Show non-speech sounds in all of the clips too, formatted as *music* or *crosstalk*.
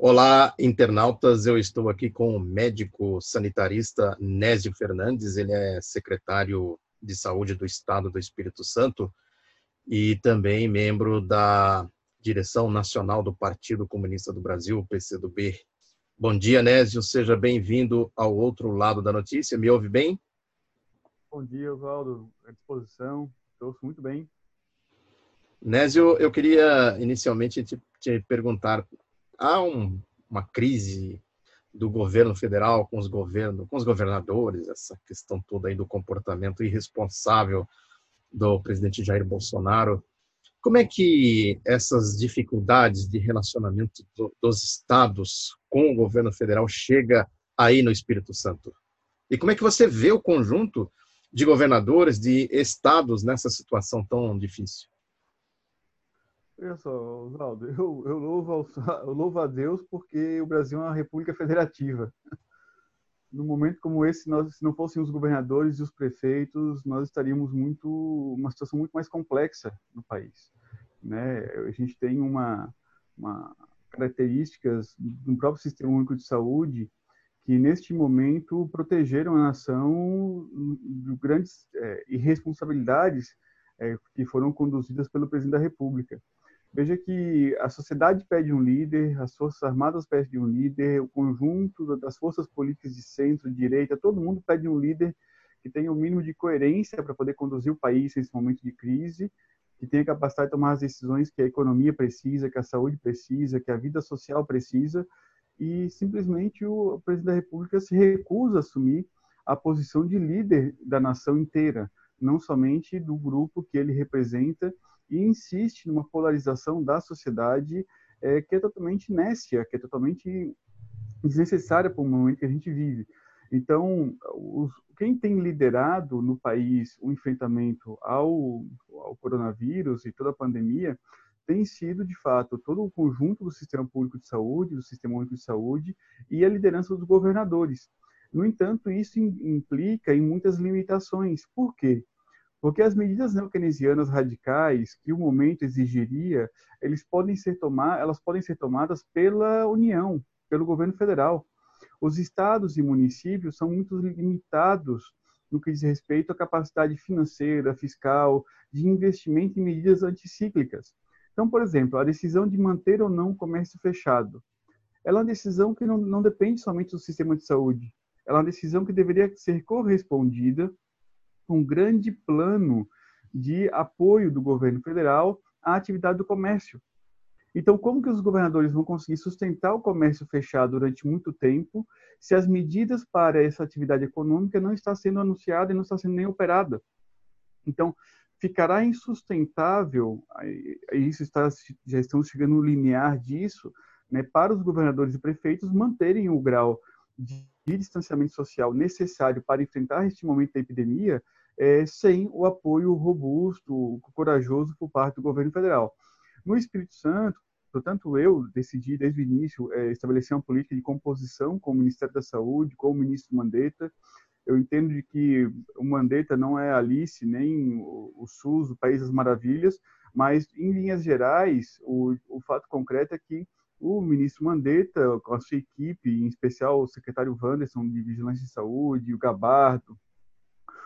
Olá, internautas. Eu estou aqui com o médico sanitarista Nésio Fernandes. Ele é secretário de Saúde do Estado do Espírito Santo e também membro da direção nacional do Partido Comunista do Brasil, PCdoB. Bom dia, Nésio. Seja bem-vindo ao outro lado da notícia. Me ouve bem? Bom dia, Oswaldo. À disposição. Estou muito bem. Nésio, eu queria inicialmente te, te perguntar: há um, uma crise do governo federal com os governos, com os governadores, essa questão toda aí do comportamento irresponsável do presidente Jair Bolsonaro. Como é que essas dificuldades de relacionamento do, dos estados com o governo federal chega aí no Espírito Santo? E como é que você vê o conjunto de governadores, de estados nessa situação tão difícil? Olha só, Oswaldo, *laughs* eu, eu, louvo, eu louvo a Deus porque o Brasil é uma república federativa. *laughs* No momento como esse, nós, se não fossem os governadores e os prefeitos, nós estaríamos muito uma situação muito mais complexa no país. Né? A gente tem uma, uma características do próprio Sistema Único de Saúde que, neste momento, protegeram a nação de grandes é, irresponsabilidades é, que foram conduzidas pelo presidente da República. Veja que a sociedade pede um líder, as Forças Armadas pedem um líder, o conjunto das forças políticas de centro, direita, todo mundo pede um líder que tenha o um mínimo de coerência para poder conduzir o país nesse momento de crise, que tenha capacidade de tomar as decisões que a economia precisa, que a saúde precisa, que a vida social precisa, e simplesmente o presidente da República se recusa a assumir a posição de líder da nação inteira, não somente do grupo que ele representa e insiste numa polarização da sociedade é, que é totalmente nécia, que é totalmente desnecessária para o momento que a gente vive. Então, os, quem tem liderado no país o enfrentamento ao, ao coronavírus e toda a pandemia tem sido, de fato, todo o conjunto do sistema público de saúde, do sistema único de saúde e a liderança dos governadores. No entanto, isso implica em muitas limitações. Por quê? Porque as medidas neokeynesianas radicais que o momento exigiria, eles podem ser tomar, elas podem ser tomadas pela União, pelo governo federal. Os estados e municípios são muito limitados no que diz respeito à capacidade financeira, fiscal, de investimento em medidas anticíclicas. Então, por exemplo, a decisão de manter ou não o comércio fechado, ela é uma decisão que não, não depende somente do sistema de saúde, ela é uma decisão que deveria ser correspondida um grande plano de apoio do governo federal à atividade do comércio. Então, como que os governadores vão conseguir sustentar o comércio fechado durante muito tempo se as medidas para essa atividade econômica não está sendo anunciada e não está sendo nem operada? Então, ficará insustentável, isso está, já estamos chegando no linear disso, né, para os governadores e prefeitos manterem o grau de distanciamento social necessário para enfrentar este momento da epidemia, é, sem o apoio robusto, corajoso por parte do governo federal. No Espírito Santo, portanto, eu decidi desde o início é, estabelecer uma política de composição com o Ministério da Saúde, com o ministro Mandetta. Eu entendo de que o Mandetta não é Alice, nem o, SUS, o País das Maravilhas, mas, em linhas gerais, o, o fato concreto é que o ministro Mandetta, com a sua equipe, em especial o secretário Wanderson de Vigilância de Saúde, o Gabardo,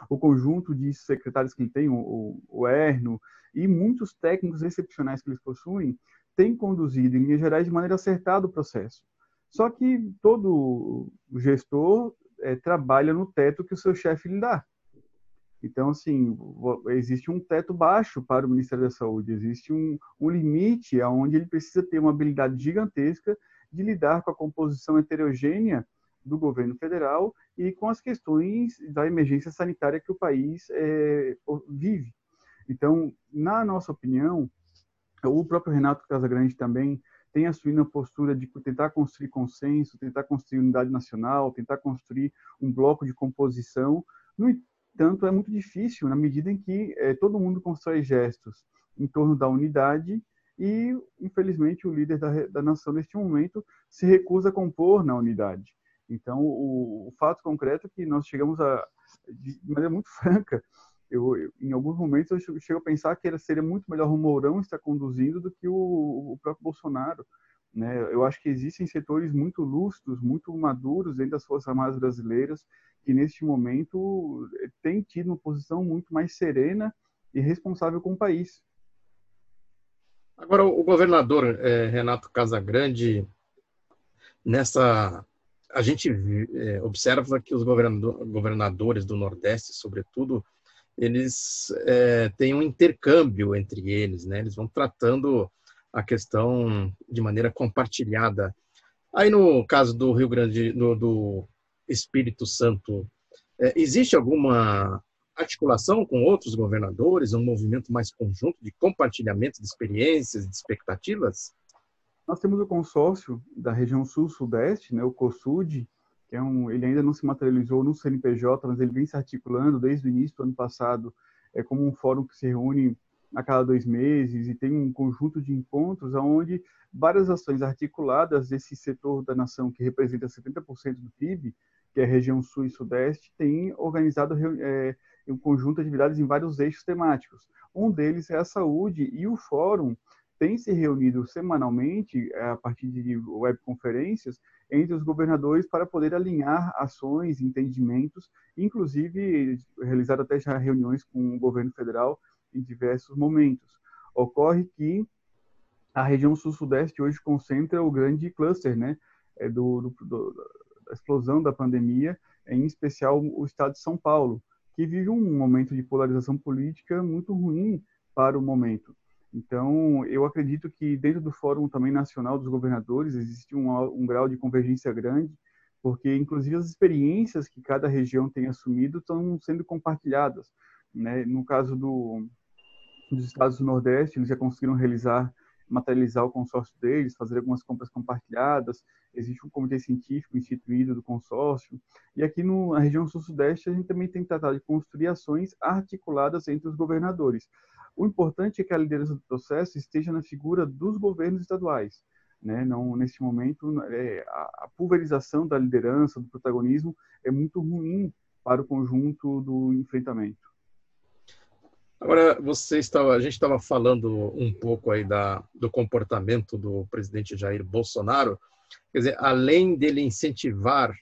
o conjunto de secretários que ele tem, o, o Erno, e muitos técnicos excepcionais que eles possuem, têm conduzido, em linhas gerais, de maneira acertada o processo. Só que todo gestor é, trabalha no teto que o seu chefe lhe dá. Então, assim, existe um teto baixo para o Ministério da Saúde, existe um, um limite aonde ele precisa ter uma habilidade gigantesca de lidar com a composição heterogênea do governo federal e com as questões da emergência sanitária que o país é, vive. Então, na nossa opinião, o próprio Renato Casagrande também tem assumido a postura de tentar construir consenso, tentar construir unidade nacional, tentar construir um bloco de composição. No entanto, é muito difícil na medida em que é, todo mundo constrói gestos em torno da unidade e, infelizmente, o líder da, da nação neste momento se recusa a compor na unidade. Então, o, o fato concreto é que nós chegamos a, de maneira muito *laughs* franca, eu, eu, em alguns momentos eu chego a pensar que seria muito melhor o Mourão estar conduzindo do que o, o próprio Bolsonaro, Né? Eu acho que existem setores muito lúcidos, muito maduros dentro das Forças Armadas brasileiras que, neste momento, têm tido uma posição muito mais serena e responsável com o país. Agora, o governador é, Renato Casagrande, nessa. A gente é, observa que os governadores do Nordeste, sobretudo, eles é, têm um intercâmbio entre eles, né? Eles vão tratando a questão de maneira compartilhada. Aí, no caso do Rio Grande, do, do Espírito Santo, é, existe alguma articulação com outros governadores, um movimento mais conjunto de compartilhamento de experiências, de expectativas? Nós temos o consórcio da região sul-sudeste, né, o COSUD, que é um, ele ainda não se materializou no CNPJ, mas ele vem se articulando desde o início do ano passado, é como um fórum que se reúne a cada dois meses e tem um conjunto de encontros onde várias ações articuladas desse setor da nação que representa 70% do PIB, que é a região sul e sudeste, tem organizado é, um conjunto de atividades em vários eixos temáticos. Um deles é a saúde e o fórum tem se reunido semanalmente é, a partir de webconferências entre os governadores para poder alinhar ações, entendimentos, inclusive realizar até já reuniões com o governo federal em diversos momentos. Ocorre que a região sul-sudeste hoje concentra o grande cluster né, é do, do, do, da explosão da pandemia, em especial o estado de São Paulo, que vive um momento de polarização política muito ruim para o momento. Então, eu acredito que dentro do Fórum também Nacional dos Governadores existe um, um grau de convergência grande, porque inclusive as experiências que cada região tem assumido estão sendo compartilhadas. Né? No caso do, dos estados do Nordeste, eles já conseguiram realizar, materializar o consórcio deles, fazer algumas compras compartilhadas. Existe um comitê científico instituído do consórcio. E aqui no, na região sul-sudeste, a gente também tem tratado de construir ações articuladas entre os governadores. O importante é que a liderança do processo esteja na figura dos governos estaduais. Né? Não, neste momento, é, a, pulverização da liderança, do protagonismo, é muito ruim para o conjunto do enfrentamento. Agora, você estava, a gente estava falando um pouco aí da, do comportamento do presidente Jair Bolsonaro. Quer dizer, além dele incentivar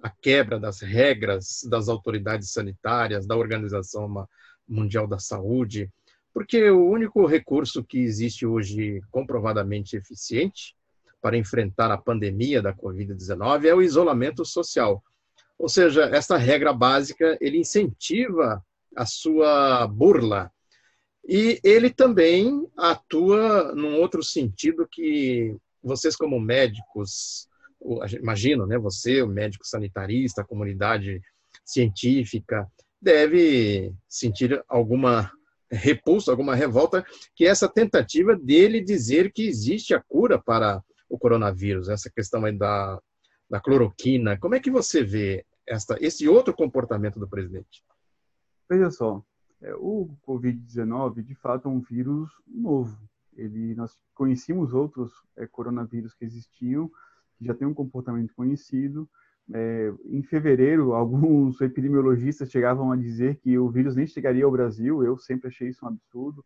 a quebra das regras das autoridades sanitárias, da Organização Mundial da Saúde, porque o único recurso que existe hoje comprovadamente eficiente para enfrentar a pandemia da Covid-19 é o isolamento social. Ou seja, essa regra básica ele incentiva a sua burla. E ele também atua num outro sentido que vocês como médicos, imagino, né, você, o médico sanitarista, a comunidade científica, deve sentir alguma repulsa, alguma revolta, que é essa tentativa dele dizer que existe a cura para o coronavírus, essa questão aí da, da cloroquina. Como é que você vê esta, esse outro comportamento do presidente? Veja só, é, o Covid-19, de fato, é um vírus novo. Ele, nós conhecíamos outros é, coronavírus que existiam, que já têm um comportamento conhecido. É, em fevereiro, *laughs* alguns epidemiologistas chegavam a dizer que o vírus nem chegaria ao Brasil. Eu sempre achei isso um absurdo.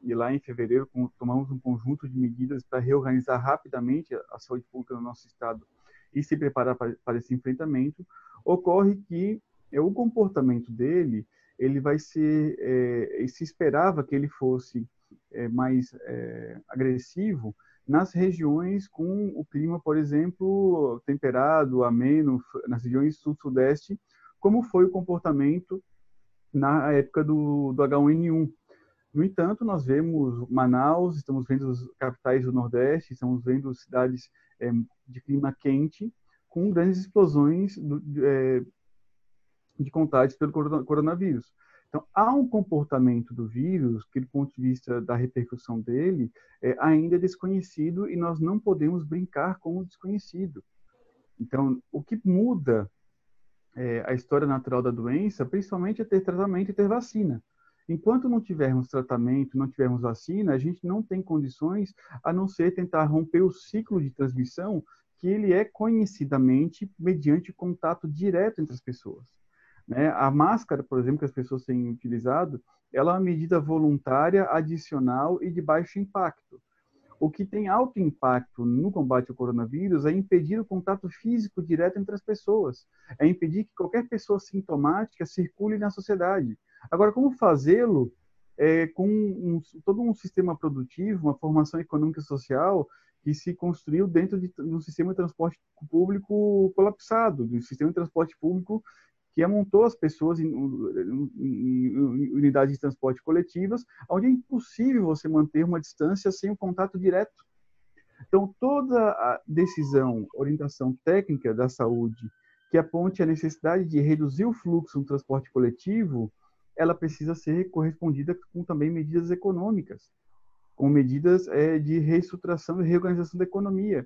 E lá em fevereiro, tomamos um conjunto de medidas para reorganizar rapidamente a saúde pública no nosso estado e se preparar para, esse enfrentamento. Ocorre que é, o comportamento dele ele vai ser, é, se esperava que ele fosse é, mais é, agressivo nas regiões com o clima, por exemplo, temperado, ameno, nas regiões sul-sudeste, como foi o comportamento na época do, do H1N1. No entanto, nós vemos Manaus, estamos vendo as capitais do Nordeste, estamos vendo cidades é, de clima quente, com grandes explosões do, é, de contágios pelo coronavírus. Então, há um comportamento do vírus que, do ponto de vista da repercussão dele, é, ainda é desconhecido e nós não podemos brincar com o desconhecido. Então, o que muda é, a história natural da doença, principalmente, é ter tratamento e ter vacina. Enquanto não tivermos tratamento, não tivermos vacina, a gente não tem condições a não ser tentar romper o ciclo de transmissão que ele é conhecidamente mediante contato direto entre as pessoas. Né? A máscara, por exemplo, que as pessoas têm utilizado, ela é uma medida voluntária, adicional e de baixo impacto. O que tem alto impacto no combate ao coronavírus é impedir o contato físico direto entre as pessoas, é impedir que qualquer pessoa sintomática circule na sociedade. Agora, como fazê-lo é, com um, todo um sistema produtivo, uma formação econômica e social que se construiu dentro de, de um sistema de transporte público colapsado, de um sistema de transporte público que amontou as pessoas em, em, em, unidades de transporte coletivas, onde é impossível você manter uma distância sem o um contato direto. Então, toda a decisão, orientação técnica da saúde que aponte a necessidade de reduzir o fluxo no transporte coletivo, ela precisa ser correspondida com também medidas econômicas, com medidas é, de reestruturação e reorganização da economia.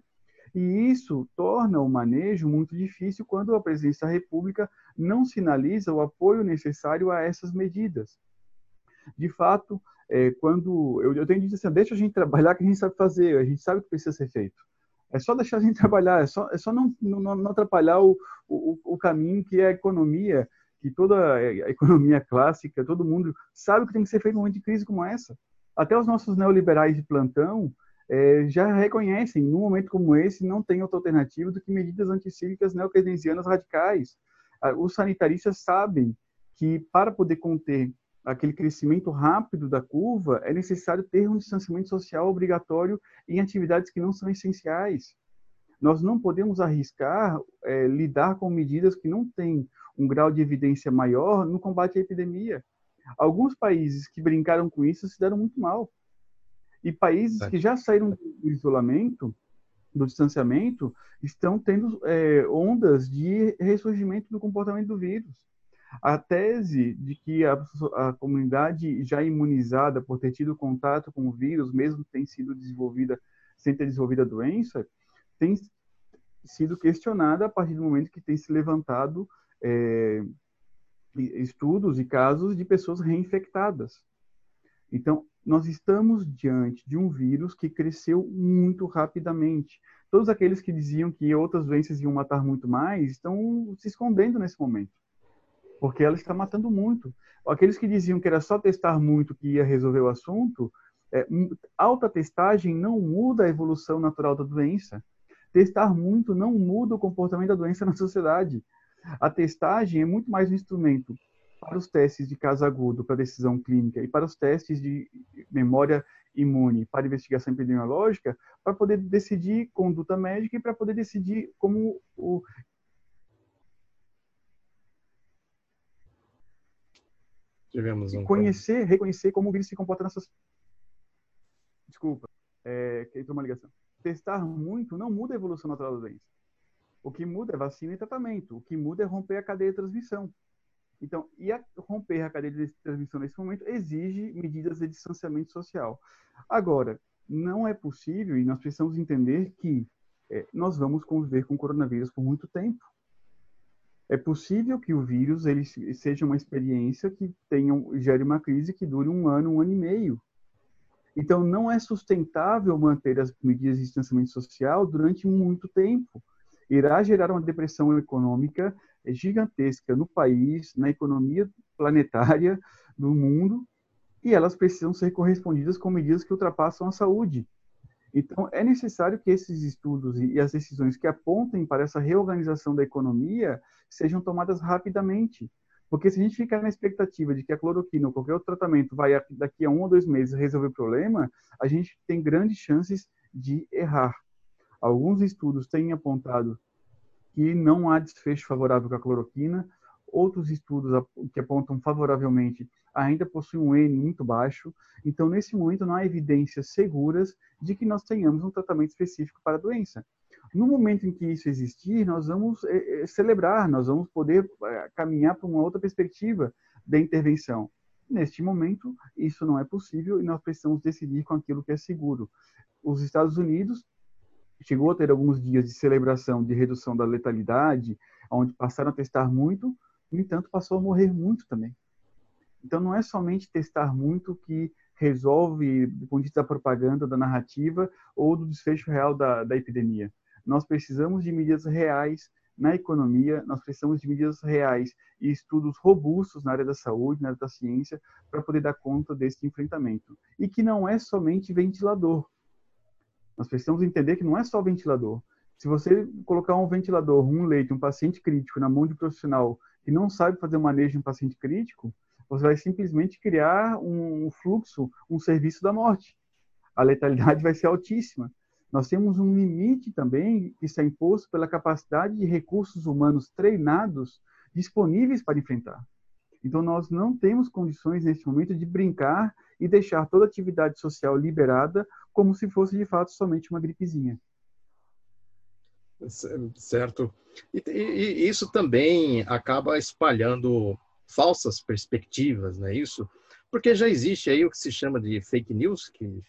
E isso torna o manejo muito difícil quando a presidência da República não sinaliza o apoio necessário a essas medidas. De fato, é, quando eu, eu tenho dito assim, deixa a gente trabalhar que a gente sabe fazer, a gente sabe o que precisa ser feito. É só deixar a gente *laughs* trabalhar, é só, é só não, não, não atrapalhar o, o, o caminho que é a economia, que toda a economia clássica, todo mundo sabe que tem que ser feito em um momento de crise como essa. Até os nossos neoliberais de plantão é, já reconhecem, num momento como esse, não tem outra alternativa do que medidas anticíclicas neokeynesianas radicais. Os sanitaristas sabem que, para poder conter aquele crescimento rápido da curva, é necessário ter um distanciamento social obrigatório em atividades que não são essenciais. Nós não podemos arriscar é, lidar com medidas que não têm um grau de evidência maior no combate à epidemia. Alguns países que brincaram com isso se deram muito mal. E países que já saíram do isolamento, do distanciamento, estão tendo é, ondas de ressurgimento do comportamento do vírus. A tese de que a, a, comunidade já imunizada por ter tido contato com o vírus, mesmo tem sido desenvolvida sem ter desenvolvido a doença, tem sido questionada a partir do momento que tem se levantado é, estudos e casos de pessoas reinfectadas. Então, nós estamos diante de um vírus que cresceu muito rapidamente. Todos aqueles que diziam que outras doenças iam matar muito mais estão se escondendo nesse momento, porque ela está matando muito. Aqueles que diziam que era só testar muito que ia resolver o assunto, é, alta testagem não muda a evolução natural da doença. Testar muito não muda o comportamento da doença *laughs* na sociedade. A testagem é muito mais um instrumento para os testes de caso agudo para decisão clínica e para os testes de memória imune para investigação epidemiológica, para poder decidir conduta médica e para poder decidir como o Tivemos um conhecer, reconhecer como o vírus se comporta nessas desculpa, é, que entrou uma ligação. Testar muito não muda a evolução natural da doença. O que muda é vacina e tratamento. O que muda é romper a cadeia de transmissão. Então, e a romper a cadeia de transmissão nesse momento exige medidas de distanciamento social. Agora, não é possível, e nós precisamos entender que é, nós vamos conviver com o coronavírus por muito tempo. É possível que o vírus ele seja uma experiência que tenha, gere uma crise que dure um ano, um ano e meio. Então, não é sustentável manter as medidas de distanciamento social durante muito tempo. Irá gerar uma depressão econômica é gigantesca no país, na economia planetária do mundo, e elas precisam ser correspondidas com medidas que ultrapassam a saúde. Então, é necessário que esses estudos e as decisões que apontem para essa reorganização da economia sejam tomadas rapidamente. Porque se a gente ficar na expectativa de que a cloroquina ou qualquer outro tratamento vai daqui a um ou dois meses resolver o problema, a gente tem grandes chances de errar. Alguns estudos têm apontado que não há desfecho favorável com a cloroquina. Outros estudos que apontam favoravelmente ainda possuem um N muito baixo. Então, nesse momento, não há evidências seguras de que nós tenhamos um tratamento específico para a doença. No momento em que isso existir, nós vamos é, é, celebrar, nós vamos poder é, caminhar para uma outra perspectiva da intervenção. Neste momento, isso não é possível e nós precisamos decidir com aquilo que é seguro. Os Estados Unidos chegou a ter alguns dias de celebração de redução da letalidade, onde passaram a testar muito, no entanto, passou a morrer muito também. Então, não é somente testar muito que resolve, do ponto de vista da propaganda, da narrativa ou do desfecho real da, da epidemia. Nós precisamos de medidas reais na economia, nós precisamos de medidas reais e estudos robustos na área da saúde, na área da ciência, para poder dar conta desse enfrentamento. E que não é somente ventilador, Nós precisamos entender que não é só ventilador. Se você colocar um ventilador, um leito, um paciente crítico na mão de um profissional que não sabe fazer o manejo de um paciente crítico, você vai simplesmente criar um fluxo, um serviço da morte. A letalidade vai ser altíssima. Nós temos um limite também que está imposto pela capacidade de recursos humanos treinados disponíveis para enfrentar. Então, nós não temos condições neste momento de brincar e deixar toda atividade social liberada como se fosse de fato somente uma gripezinha. Certo. E, e, isso também acaba espalhando falsas perspectivas, não é isso? Porque já existe aí o que se chama de fake news, que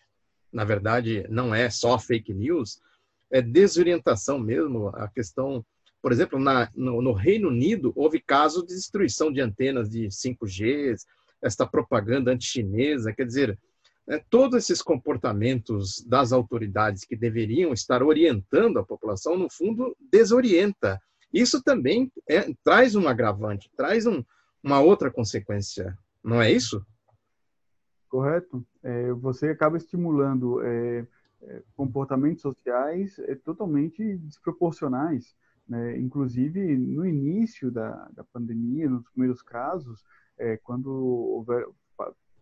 na verdade não é só fake news, é desorientação mesmo, a questão, por exemplo, na, no, no Reino Unido houve casos de destruição de antenas de 5G, esta propaganda anti-chinesa, quer dizer, é, todos esses comportamentos das autoridades que deveriam estar orientando a população, no fundo, desorienta. Isso também é, traz um agravante, traz um, uma outra consequência, não é isso? Correto. É, você acaba estimulando é, é comportamentos sociais é, totalmente desproporcionais. Né? Inclusive, no início da, da pandemia, nos primeiros casos, é, quando houver,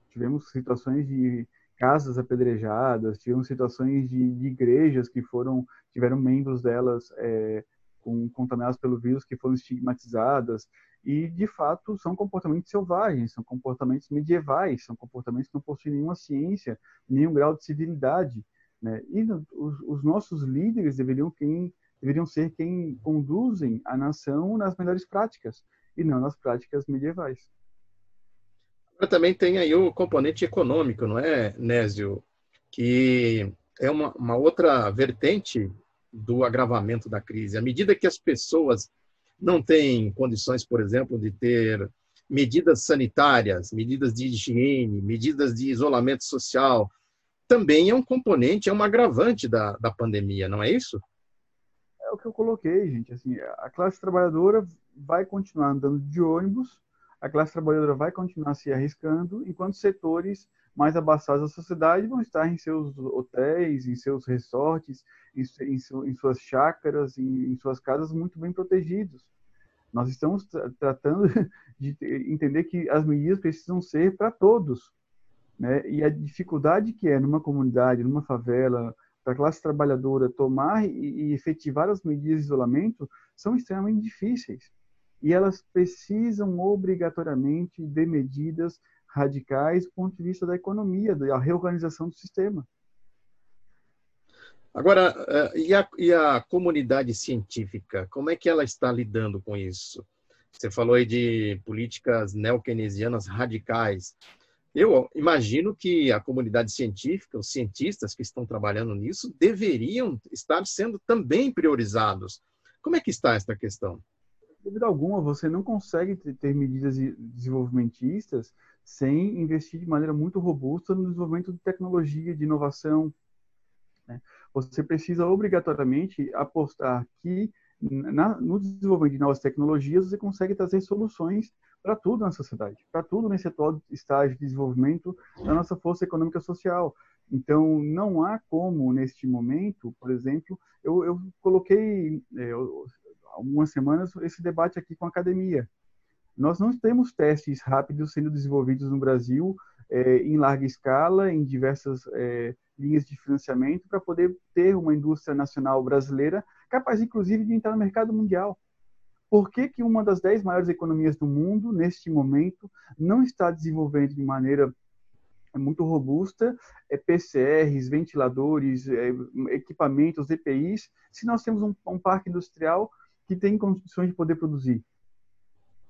tivemos situações de casas apedrejadas, tivemos situações de, de igrejas que foram tiveram membros delas é, com, contaminados pelo vírus que foram estigmatizadas e de fato são comportamentos selvagens, são comportamentos medievais, são comportamentos que não possuem nenhuma ciência, nenhum grau de civilidade, né? E os, os nossos líderes deveriam quem deveriam ser quem conduzem a nação nas melhores práticas e não nas práticas medievais. Também tem aí o componente econômico, não é, Nésio? Que é uma, uma outra vertente do agravamento da crise. À medida que as pessoas não têm condições, por exemplo, de ter medidas sanitárias, medidas de higiene, medidas de isolamento social, também é um componente, é um agravante da, da pandemia, não é isso? O que eu coloquei, gente. Assim, a classe trabalhadora vai continuar andando de ônibus, a classe trabalhadora vai continuar se arriscando, enquanto setores mais abastados da sociedade vão estar em seus hotéis, em seus resorts, em, em, em suas chácaras, em, em, suas casas muito bem protegidos. Nós estamos tra tratando *laughs* de entender que as medidas precisam ser para todos. Né? E a dificuldade que é numa comunidade, numa favela, para a classe trabalhadora tomar e, efetivar as medidas de isolamento são extremamente difíceis e elas precisam obrigatoriamente de medidas radicais do ponto de vista da economia, da reorganização do sistema. Agora, eh, e a, e a comunidade científica, como é que ela está lidando com isso? Você falou aí de políticas neo-keynesianas radicais. Eu imagino que a comunidade científica, os cientistas que estão trabalhando nisso, deveriam estar sendo também priorizados. Como é que está esta questão? dúvida alguma, você não consegue ter medidas desenvolvimentistas sem investir de maneira muito robusta no desenvolvimento de tecnologia, de inovação. Né? Você precisa obrigatoriamente apostar que na, no desenvolvimento de novas tecnologias você consegue trazer soluções para tudo na sociedade, para tudo nesse atual estágio de desenvolvimento da nossa força econômica social. Então, não há como, neste momento, por exemplo, eu, eu coloquei, é, algumas semanas esse debate aqui com a academia. Nós não temos testes rápidos sendo desenvolvidos no Brasil é, em larga escala, em diversas é, linhas de financiamento, para poder ter uma indústria nacional brasileira capaz, inclusive, de entrar no mercado mundial. Por que, que uma das dez maiores economias do mundo, neste momento, não está desenvolvendo de maneira muito robusta é, PCRs, ventiladores, é, equipamentos, EPIs, se nós temos um, um parque industrial que tem condições de poder produzir.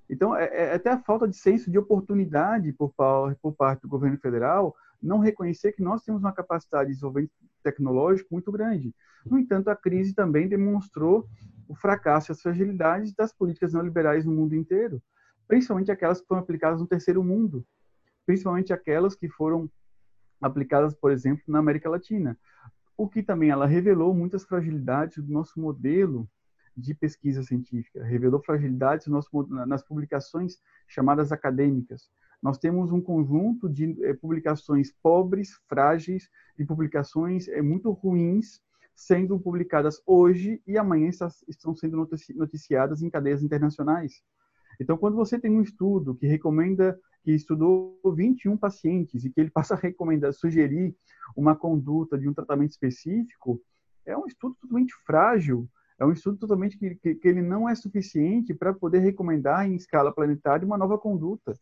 Então, é, é até a falta de senso de oportunidade por, por parte do governo federal não reconhecer que nós temos uma capacidade de desenvolvimento tecnológico muito grande. No entanto, a crise também demonstrou o fracasso e as fragilidades das políticas neoliberais no mundo inteiro, principalmente aquelas que foram aplicadas no terceiro mundo, principalmente aquelas que foram aplicadas, por exemplo, na América Latina. O que também ela revelou muitas fragilidades do nosso modelo de pesquisa científica, revelou fragilidades nas publicações chamadas acadêmicas. Nós temos um conjunto de é, publicações pobres, frágeis, de publicações é, muito ruins sendo publicadas hoje e amanhã estão sendo noticiadas em cadeias internacionais. Então, quando você tem um estudo que recomenda, que estudou 21 pacientes e que ele *laughs* passa a recomendar, sugerir uma conduta de um tratamento específico, é um estudo totalmente frágil, é um estudo totalmente que, que, que ele não é suficiente para poder recomendar em escala planetária uma nova conduta,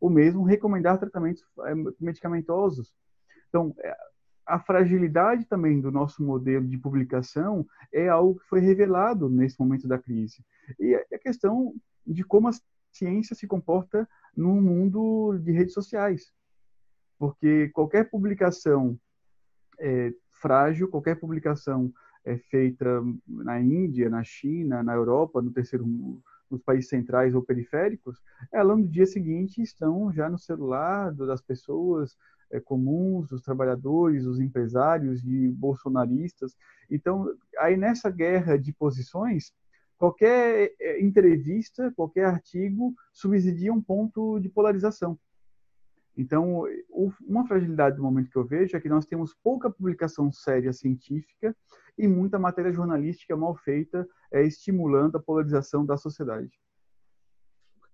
ou mesmo recomendar tratamentos eh, medicamentosos. Então, é, a fragilidade também do nosso modelo de publicação é algo que foi revelado nesse momento da crise. E a questão de como a ciência se comporta no mundo de redes sociais. Porque qualquer publicação é, frágil, qualquer publicação é feita na Índia, na China, na Europa, no terceiro nos países centrais ou periféricos, ela no dia seguinte estão já no celular das pessoas, é, comuns, os trabalhadores, os empresários, de bolsonaristas. Então, aí nessa guerra de posições, qualquer é, entrevista, qualquer artigo subsidia um ponto de polarização. Então, uma fragilidade do momento que eu vejo é que nós temos pouca publicação séria científica e muita matéria jornalística mal feita, é, estimulando a polarização da sociedade.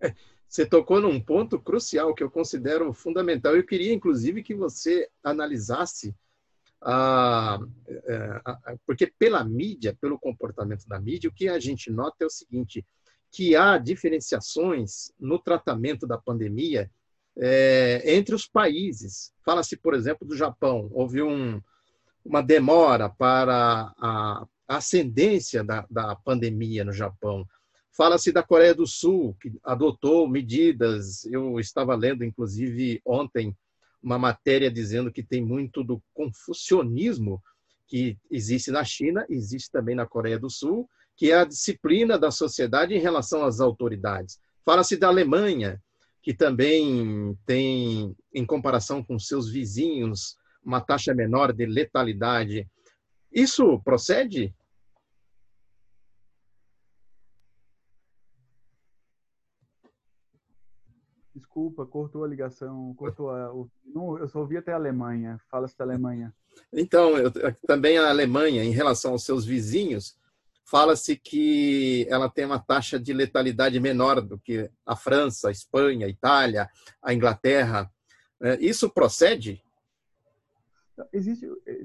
É, você tocou num ponto crucial que eu considero fundamental. Eu queria, inclusive, que você analisasse a, a, porque pela mídia, pelo comportamento da mídia, o que a gente nota é o seguinte, que há diferenciações no tratamento da pandemia é, entre os países. Fala-se, por exemplo, do Japão. Houve um, uma demora para a ascendência da, da pandemia no Japão. Fala-se da Coreia do Sul, que adotou medidas. Eu estava lendo, inclusive, ontem, uma matéria dizendo que tem muito do confucionismo que existe na China, existe também na Coreia do Sul, que é a disciplina da sociedade em relação às autoridades. Fala-se da Alemanha, que também tem, em comparação com seus vizinhos, uma taxa menor de letalidade. Isso procede? Desculpa, cortou a ligação, cortou a, não, eu só ouvi até a Alemanha. Fala-se da Alemanha. Então, eu, também a Alemanha, em relação aos seus vizinhos, fala-se que ela tem uma taxa de letalidade menor do que a França, a Espanha, a Itália, a Inglaterra. É, isso procede? Existe, eh,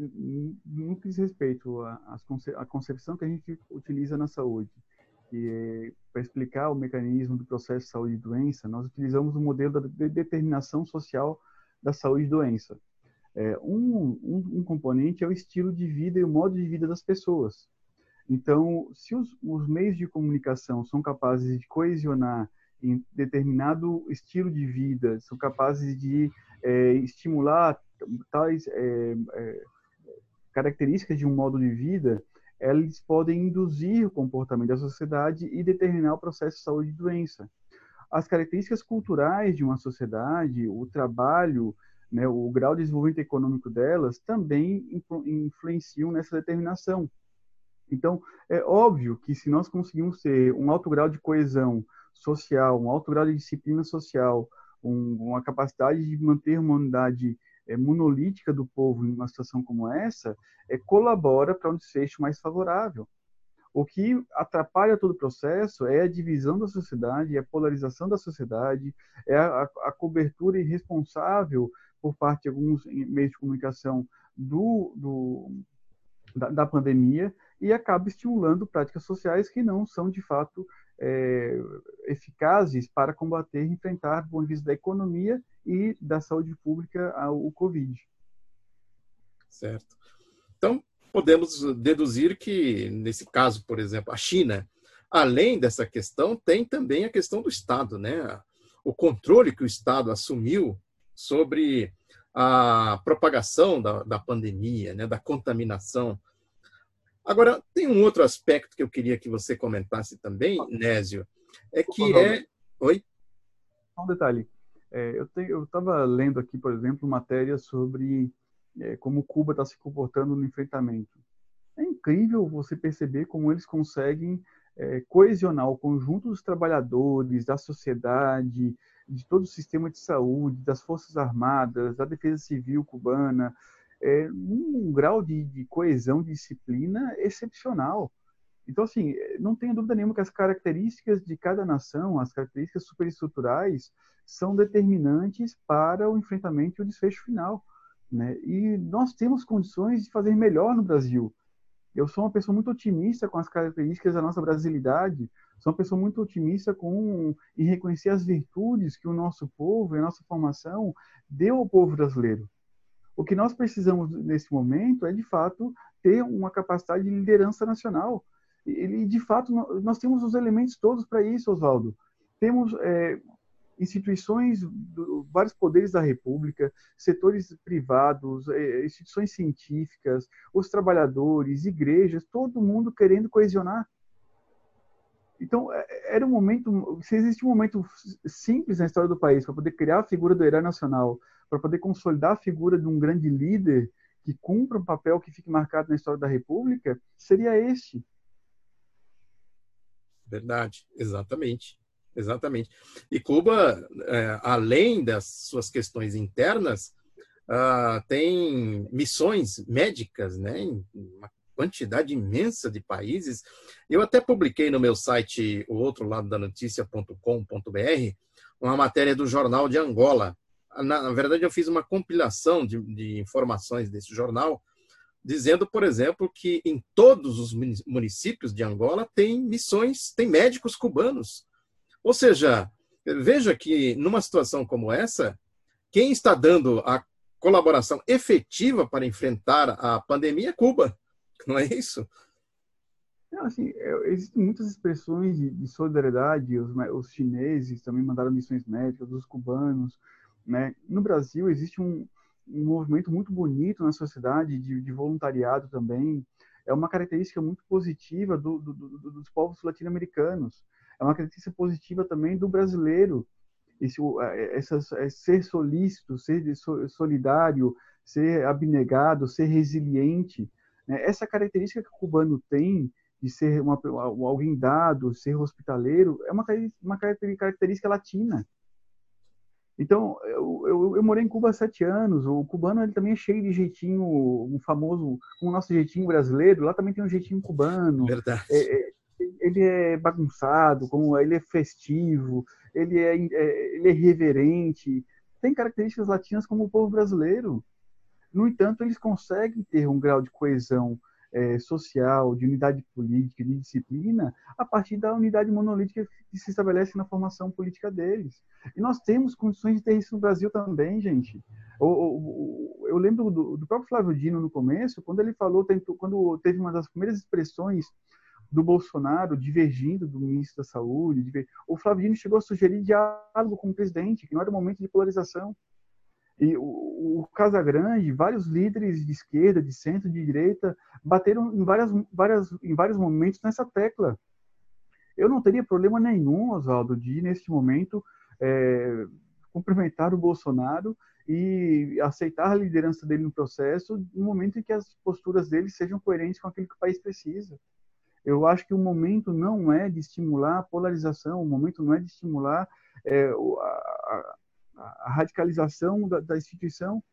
no que diz respeito à concepção que a gente utiliza na saúde que para explicar o mecanismo do processo de saúde e doença, nós utilizamos o modelo da determinação social da saúde e doença. É, um, um, um, componente é o estilo de vida e o modo de vida das pessoas. Então, se os, os meios de comunicação são capazes de coesionar em determinado estilo de vida, são capazes de é, estimular tais é, é características de um modo de vida, eles podem induzir o comportamento da sociedade e determinar o processo de saúde e doença. As características culturais de uma sociedade, o trabalho, né, o grau de desenvolvimento econômico delas também influenciam nessa determinação. Então, é óbvio que se nós conseguimos ter um alto grau de coesão social, um alto grau de disciplina social, um, uma capacidade de manter uma unidade é, monolítica do povo em uma situação como essa é, colabora para um desfecho mais favorável. O que atrapalha todo o processo é a divisão da sociedade, é a polarização da sociedade, é a, a cobertura irresponsável por parte de alguns meios de comunicação do, do da, da, pandemia e acaba estimulando práticas sociais que não são de fato é, eficazes para combater e enfrentar, do ponto de vista da economia e da saúde pública, o Covid. Certo. Então, podemos deduzir que, nesse caso, por exemplo, a China, além dessa questão, tem também a questão do Estado, né? O controle que o Estado assumiu sobre a propagação da, da pandemia, né? da contaminação. Agora, tem um outro aspecto que eu queria que você comentasse também, Nésio, é que é... Oi? Um detalhe. É, eu estava lendo aqui, por exemplo, matéria sobre é, como Cuba está se comportando no enfrentamento. É incrível você perceber como eles conseguem é, coesionar o conjunto dos trabalhadores, da sociedade, de todo o sistema de saúde, das Forças Armadas, da Defesa Civil cubana, é, um grau de, de coesão, de disciplina excepcional. Então, assim, não tenho dúvida nenhuma que as características de cada nação, as características superestruturais, são determinantes para o enfrentamento e o desfecho final. Né? E nós temos condições de fazer melhor no Brasil. Eu sou uma pessoa muito otimista com as características da nossa brasilidade, sou uma pessoa muito otimista com reconhecer as virtudes que o nosso povo e a nossa formação deu ao povo brasileiro. O que nós precisamos nesse momento é, de fato, ter uma capacidade de liderança nacional. E, de fato, nós temos os elementos todos para isso, Oswaldo. Temos é, instituições, vários poderes da República, setores privados, é, instituições científicas, os trabalhadores, igrejas, todo mundo querendo coesionar. Então, é, era um momento, se existe um momento simples na história do país para poder criar a figura do herói nacional, para poder consolidar a figura de um grande líder que cumpra um papel que fique marcado na história da República, seria este. Verdade, exatamente. Exatamente. E Cuba, é, além das suas questões internas, uh, tem missões médicas, né, em uma quantidade imensa de países. Eu até publiquei no meu site, o outro lado da notícia.com.br, uma matéria do Jornal de Angola. Na, na verdade, eu fiz uma compilação de, de informações desse jornal, dizendo, por exemplo, que em todos os municípios de Angola tem missões, tem médicos cubanos ou seja, veja que numa situação como essa, quem está dando a colaboração efetiva para enfrentar a pandemia é Cuba, *laughs* não é isso? assim, é, existem muitas expressões de, de solidariedade, os, os, chineses também mandaram missões médicas, os cubanos, né? No Brasil existe um, um movimento muito bonito na sociedade de, de, voluntariado também, é uma característica muito positiva do, do, do, dos povos latino-americanos é uma característica positiva também do brasileiro. Esse, essa, é ser solícito, ser solidário, ser abnegado, ser resiliente. Né? Essa característica que o cubano tem de ser uma, alguém dado, ser hospitaleiro, é uma, uma característica latina. Então, eu, eu, eu, morei em Cuba há sete anos. O cubano ele também é cheio de jeitinho, um famoso, com o nosso jeitinho brasileiro. Lá também tem um jeitinho cubano. Verdade. É, é, ele é bagunçado, como ele é festivo, ele é, é, ele é reverente, tem características latinas como o povo brasileiro. No entanto, eles conseguem ter um grau de coesão é, social, de unidade política, de disciplina, a partir da unidade monolítica que se estabelece na formação política deles. E nós temos condições de ter isso no Brasil também, gente. Eu, eu lembro do, do, próprio Flávio Dino no começo, quando ele falou, quando teve uma das primeiras expressões do Bolsonaro divergindo do ministro da Saúde. O Flávio Dino chegou a sugerir diálogo com o presidente, que não era momento de polarização. E o, o Casagrande, vários líderes de esquerda, de centro, de direita, bateram em, várias, várias, em vários momentos nessa tecla. Eu não teria problema nenhum, Oswaldo, de, neste momento, é, cumprimentar o Bolsonaro e aceitar a liderança dele no processo, no momento em que as posturas dele sejam coerentes com aquilo que o país precisa. Eu acho que o momento não é de estimular a polarização, o momento não é de estimular é, a, a, a, radicalização da, da, instituição.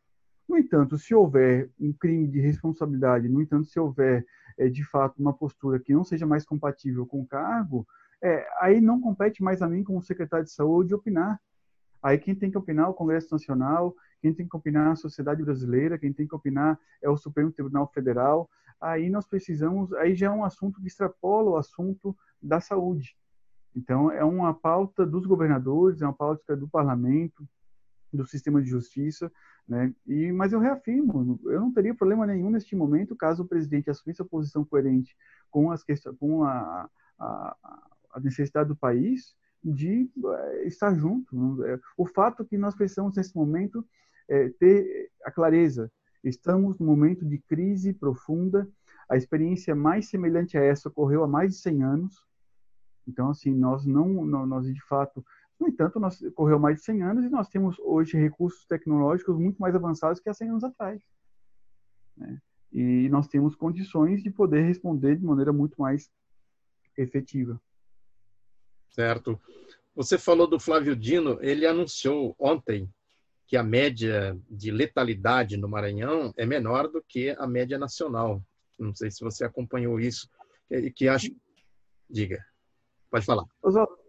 No entanto, se houver um crime de responsabilidade, no entanto, se houver é, de fato uma postura que não seja mais compatível com o cargo, é, aí não compete mais a mim, como secretário de saúde, opinar. Aí quem tem que opinar é o Congresso Nacional, quem tem que opinar é a sociedade brasileira, quem tem que opinar é o Supremo Tribunal Federal, aí nós precisamos, aí já é um assunto que extrapola o assunto da saúde. Então, é uma pauta dos governadores, é uma pauta do parlamento, do sistema de justiça, né? E, mas eu reafirmo, eu não teria problema nenhum neste momento caso o presidente assumisse a posição coerente com, as questões, com a, a, a necessidade do país de é, estar junto. É, o fato que nós precisamos nesse momento é ter a clareza Estamos num momento de crise profunda. A experiência mais semelhante a essa ocorreu há mais de 100 anos. Então, assim, nós não, nós de fato, no entanto, nós ocorreu mais de 100 anos e nós temos hoje recursos tecnológicos muito mais avançados que há 100 anos atrás. Né? E nós temos condições de poder responder de maneira muito mais efetiva. Certo. Você falou do Flávio Dino, ele anunciou ontem que a média de letalidade no Maranhão é menor do que a média nacional. Não sei se você acompanhou isso, que, que acho. Diga, pode falar. É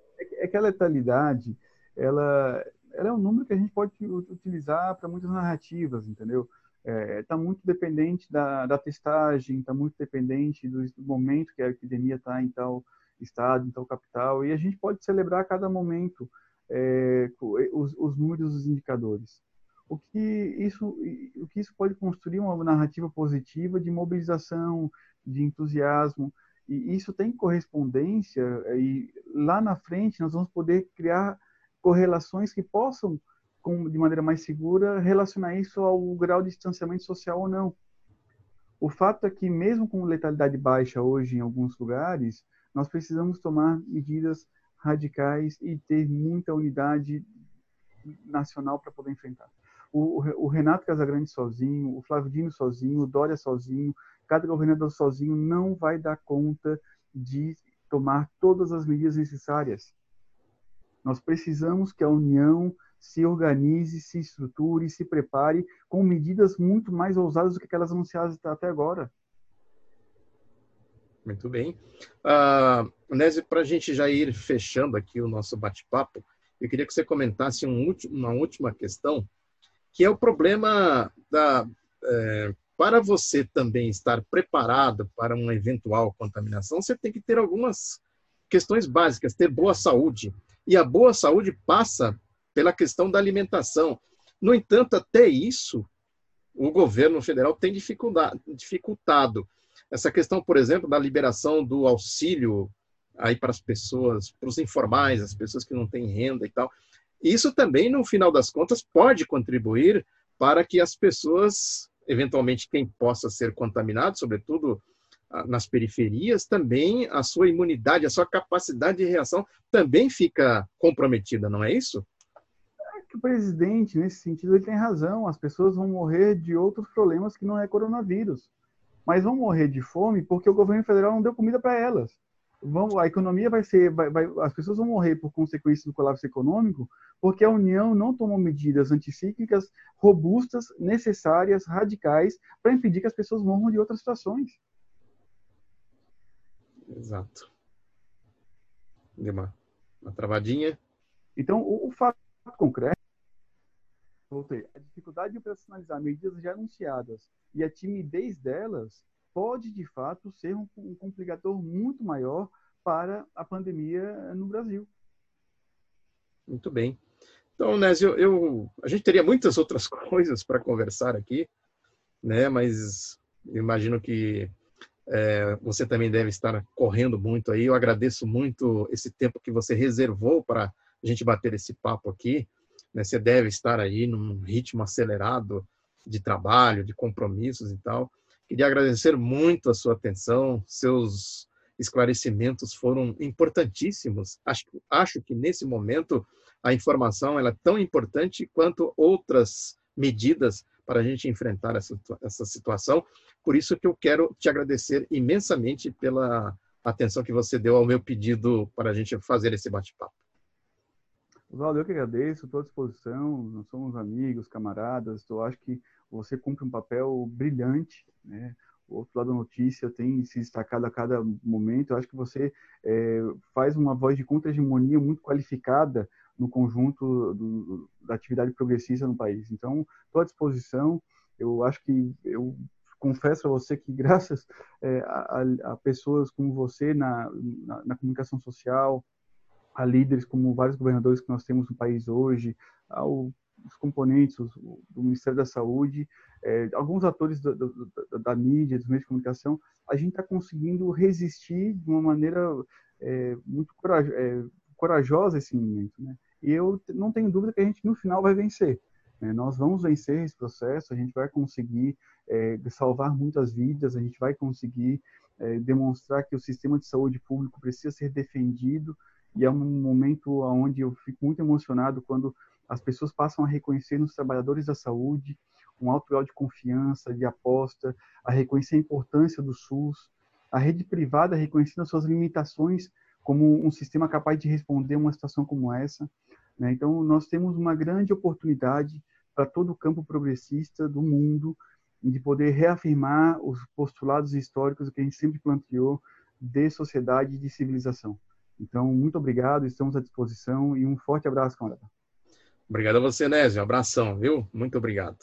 que a letalidade, ela, ela é um número que a gente pode utilizar para muitas narrativas, entendeu? Está é, tá muito dependente da, da testagem, está muito dependente do, do, momento que a epidemia está em tal estado, em tal capital, e a gente pode celebrar a cada momento é, os, os números dos indicadores. O que, isso, o que isso pode construir uma narrativa positiva de mobilização, de entusiasmo, e isso tem correspondência, e lá na frente nós vamos poder criar correlações que possam, com, de maneira mais segura, relacionar isso ao grau de distanciamento social ou não. O fato é que, mesmo com letalidade baixa hoje em alguns lugares, nós precisamos tomar medidas radicais e ter muita unidade nacional para poder enfrentar. O, o, Renato Casagrande sozinho, o Flávio Dino sozinho, o Dória sozinho, cada governador sozinho não vai dar conta de tomar todas as medidas necessárias. Nós precisamos que a União se organize, se estruture, se prepare com medidas muito mais ousadas do que aquelas anunciadas até agora. Muito bem. Uh, Nézio, para a gente já ir fechando aqui o nosso bate-papo, eu queria que você comentasse um último, uma última questão, que é o problema da. É, para você também estar preparado para uma eventual contaminação, você tem que ter algumas questões básicas, ter boa saúde. E a boa saúde passa pela questão da alimentação. No entanto, até isso, o governo federal tem dificultado. Essa questão, por exemplo, da liberação do auxílio aí para as pessoas, para os informais, as pessoas que não têm renda e tal. Isso também, no final das contas, pode contribuir para que as pessoas, eventualmente quem possa ser contaminado, sobretudo ah, nas periferias, também a sua imunidade, a sua capacidade de reação também fica comprometida, não é isso? É que o presidente, nesse sentido, ele tem razão. As pessoas vão morrer de outros problemas que não é coronavírus mas vão morrer de fome porque o governo federal não deu comida para elas. Vão, a economia vai ser, vai, vai, as pessoas vão morrer por consequência do colapso econômico porque a União não tomou medidas anticíclicas robustas, necessárias, radicais para impedir que as pessoas morram de outras situações. Exato. Deu uma, uma travadinha. Então, o, o fato concreto voltei. A dificuldade de operacionalizar medidas já anunciadas e a timidez delas pode, de fato, ser um, um complicador muito maior para a pandemia no Brasil. Muito bem. Então, Nésio, eu, a gente teria muitas outras *laughs* coisas para conversar aqui, né? mas imagino que é, você também deve estar correndo muito aí. Eu agradeço muito esse tempo que você reservou para a gente bater esse papo aqui. Né? Você deve estar aí num ritmo acelerado de trabalho, de compromissos e tal. Queria agradecer muito a sua atenção, seus esclarecimentos foram importantíssimos. Acho, acho que nesse momento a informação ela é tão importante quanto outras medidas para a gente enfrentar essa, essa situação. Por isso que eu quero te agradecer imensamente pela atenção que você deu ao meu pedido para a gente fazer esse bate-papo. Oswaldo, eu que agradeço, estou à disposição, nós somos amigos, camaradas, eu acho que você cumpre um papel brilhante, né? O outro lado da notícia tem se destacado a cada momento, eu acho que você é, faz uma voz de contra-hegemonia muito qualificada no conjunto do, da atividade progressista no país. Então, estou à disposição, eu acho que eu confesso a você que *laughs* graças é, a, a, pessoas como você na, na, na comunicação social, a líderes como vários governadores que nós temos no país hoje, ao os componentes do Ministério da Saúde, é, alguns atores da, da, mídia, dos meios de comunicação, a gente está conseguindo resistir de uma maneira é, muito é, corajosa esse momento. Né? E eu não tenho dúvida que a gente, no final, vai vencer. Né? Nós vamos vencer esse processo, a gente vai conseguir é, salvar muitas vidas, a gente vai conseguir é, demonstrar que o sistema de saúde público precisa ser defendido, e é um momento onde eu fico muito emocionado quando as pessoas passam a reconhecer nos trabalhadores da saúde um alto grau de confiança, de aposta, a reconhecer a importância do SUS. a rede privada reconhecendo as suas limitações como um sistema capaz de responder uma situação como essa. Né? Então, nós temos uma grande oportunidade para todo o campo progressista do mundo de poder reafirmar os postulados históricos que a gente sempre planteou de sociedade e de civilização. Então, muito obrigado, estamos à disposição e um forte abraço, camarada. Obrigado a você, Nésio. Um abração, viu? Muito obrigado.